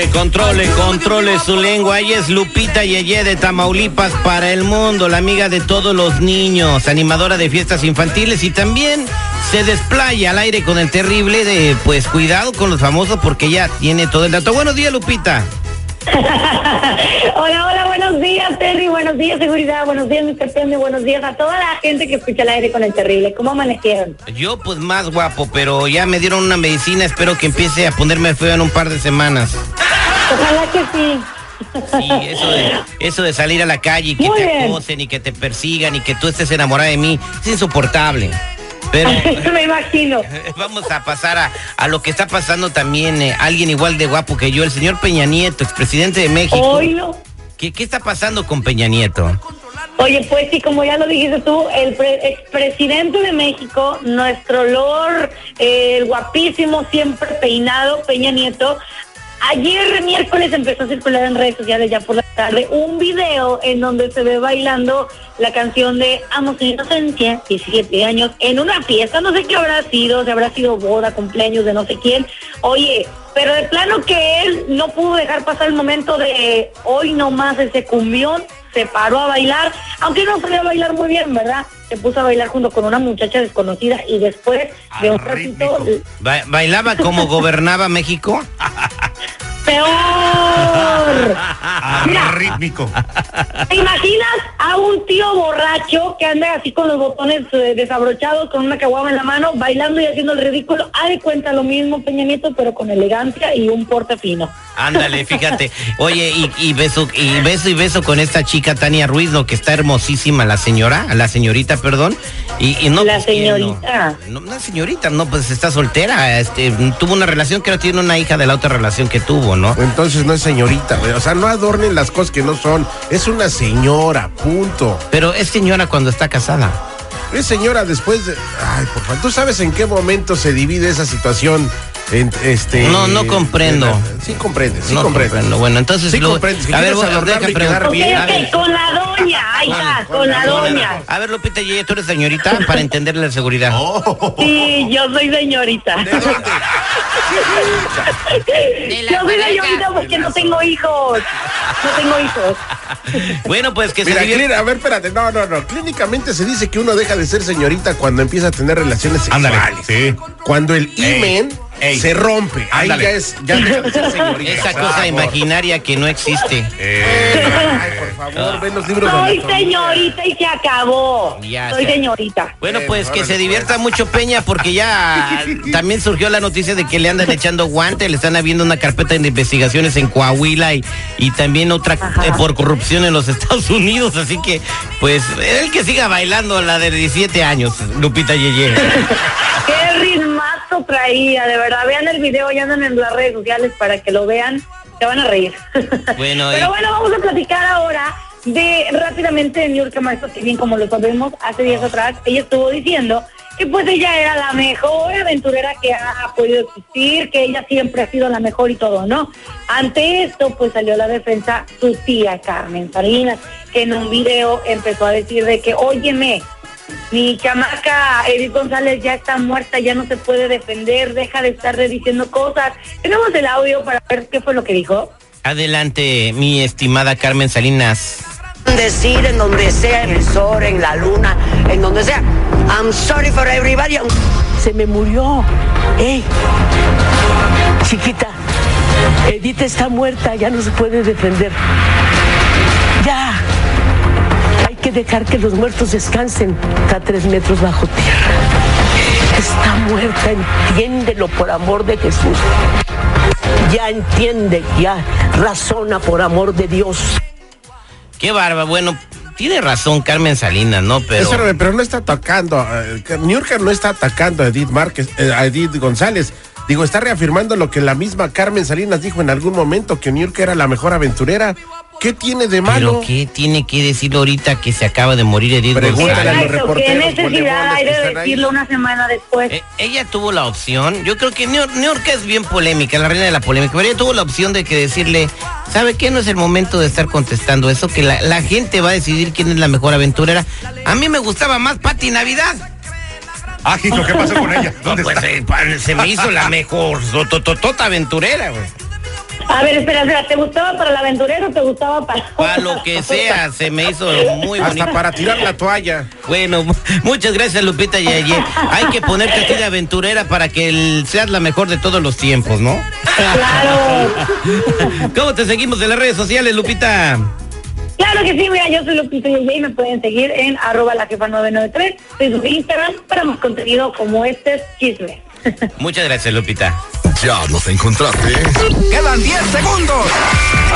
Controle, controle, controle su lengua. Ella es Lupita Yeye de Tamaulipas para el mundo, la amiga de todos los niños, animadora de fiestas infantiles y también se desplaya al aire con el terrible de, pues cuidado con los famosos porque ella tiene todo el dato. Buenos días, Lupita. Hola, hola, buenos días, Terry, buenos días, seguridad, buenos días, Mr. Pende, buenos días a toda la gente que escucha el aire con el terrible. ¿Cómo amanecieron? Yo pues más guapo, pero ya me dieron una medicina, espero que empiece a ponerme feo en un par de semanas. Ojalá que sí. Sí, eso de, eso de salir a la calle y que Muy te bien. acosen y que te persigan y que tú estés enamorada de mí, es insoportable. Pero Me imagino. vamos a pasar a, a lo que está pasando también, eh, alguien igual de guapo que yo, el señor Peña Nieto, expresidente de México. ¿Qué, ¿Qué está pasando con Peña Nieto? Oye, pues sí, como ya lo dijiste tú, el pre- expresidente de México, nuestro Lord, eh, el guapísimo, siempre peinado, Peña Nieto, ayer miércoles empezó a circular en redes sociales ya por la tarde un video en donde se ve bailando la canción de Amo su inocencia, 17 años, en una fiesta, no sé qué habrá sido, si habrá sido boda, cumpleaños de no sé quién. Oye, pero de plano que él no pudo dejar pasar el momento de hoy nomás ese cumbión, se paró a bailar, aunque no sabía bailar muy bien, ¿verdad? Se puso a bailar junto con una muchacha desconocida y después de un ratito, Ba- ¿Bailaba como gobernaba México? peor. Mira, Rítmico. ¿Te imaginas a un tío borracho que anda así con los botones eh, desabrochados, con una caguama en la mano, bailando y haciendo el ridículo? Ha de cuenta lo mismo Peña Nieto, pero con elegancia y un porte fino. Ándale, fíjate. Oye, y, y beso, y beso y beso con esta chica Tania Ruiz, ¿no? Que está hermosísima la señora, la señorita, perdón. Y, y no, La pues, ¿quién no? señorita. No, una señorita, no, pues está soltera. Este, tuvo una relación que no tiene una hija de la otra relación que tuvo, ¿no? Entonces no es señorita, güey. O sea, no adornen las cosas que no son. Es una señora, punto. Pero es señora cuando está casada. Es señora después de. Ay, por favor. ¿Tú sabes en qué momento se divide esa situación? En, este, No, no comprendo. de la- sí comprendes, sí no comprendes. comprendo. Bueno, entonces Sí lo- comprendes, que a ver, y preguntar. A Ok, ver, ok, con la doña, ahí está, con la doña. A ver, Lupita Yeye, tú eres señorita para entenderle la seguridad. Oh. Sí, yo soy señorita. la Yo soy señorita porque no tengo hijos. No tengo hijos. Bueno, pues que se Mira, clín- a ver, espérate, no, no, no. Clínicamente se dice que uno deja de ser señorita cuando empieza a tener relaciones sexuales. Ándale, sí. Cuando el imen ey. se rompe. Ahí Ándale. ya es, ya señorita. Esa cosa favor. imaginaria que no existe. Ay, por favor, ven los libros de Soy señorita y se acabó. Ya Soy señorita. Bueno, Eh, pues que se divierta mucho Peña porque ya también surgió la noticia de que le andan echando guante, le están habiendo una carpeta de investigaciones en Coahuila y, y también otra eh, por corrupción en los Estados Unidos, así que pues el que siga bailando la de 17 años, Lupita Yeye. Qué traía, de verdad. Vean el video, ya andan en las redes sociales para que lo vean. Se van a reír. Bueno, Pero bueno, vamos a platicar ahora de rápidamente de Niurka Marcos, que bien como lo sabemos, hace días atrás, ella estuvo diciendo que pues ella era la mejor aventurera que ha podido existir, que ella siempre ha sido la mejor y todo, ¿no? Ante esto, pues salió a la defensa su tía Carmen Salinas, que en un video empezó a decir de que, óyeme, mi chamaca Edith González ya está muerta, ya no se puede defender, deja de estar diciendo cosas. Tenemos el audio para ver qué fue lo que dijo. Adelante, mi estimada Carmen Salinas. decir en donde sea, en el sol, en la luna, en donde sea. I'm sorry for everybody. Se me murió. Ey, chiquita, Edith está muerta, ya no se puede defender. Que dejar que los muertos descansen. Está a tres metros bajo tierra. Está muerta, entiéndelo por amor de Jesús. Ya entiende, ya razona por amor de Dios. Qué barba, bueno, tiene razón Carmen Salinas, ¿no? Pero... Pero no está atacando. eh, Niurka no está atacando a Edith Márquez, eh, a Edith González. Digo, está reafirmando lo que la misma Carmen Salinas dijo en algún momento, que Niurka era la mejor aventurera. ¿Qué tiene de ¿Pero malo? qué tiene que decirlo ahorita que se acaba de morir Edith Pregúntale a González? los ¿qué necesidad hay de están ahí. decirlo una semana después? Eh, ella tuvo la opción, yo creo que New New York es bien polémica, la reina de la polémica, pero ella tuvo la opción de que decirle, ¿sabe qué? No es el momento de estar contestando eso, que la, la gente va a decidir quién es la mejor aventurera. A mí me gustaba más Pati Navidad. Ah, Hijo, ¿qué pasó con ella? ¿Dónde Pues, está? eh, se me hizo la mejor tototota aventurera, güey. A ver, espera, espera, ¿te gustaba para el aventurero o te gustaba para Para lo que sea, se me hizo muy bonito. Hasta para tirar la toalla. Bueno, mu- muchas gracias Lupita Yeye. Hay que ponerte así de aventurera para que el- seas la mejor de todos los tiempos, ¿no? Claro. ¿Cómo te seguimos en las redes sociales, Lupita? Claro que sí, mira, yo soy Lupita Yeye y me pueden seguir en arroba la jefa 993, Facebook Instagram para más contenido como este chisme. Muchas gracias, Lupita. Ya los encontraste. Quedan 10 segundos.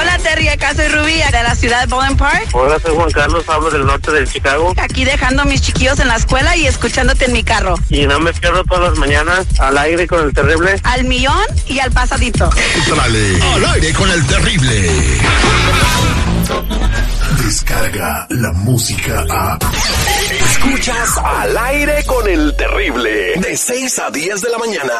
Hola Terry, acá soy Rubí de la ciudad de Bowling Park. Hola, soy Juan Carlos, hablo del norte de Chicago Aquí dejando a mis chiquillos en la escuela y escuchándote en mi carro. y no me pierdo todas las mañanas al aire con el terrible. Al millón y al pasadito. Entrale al aire con el terrible. Descarga la música a. Escuchas al aire con el terrible. De 6 a 10 de la mañana.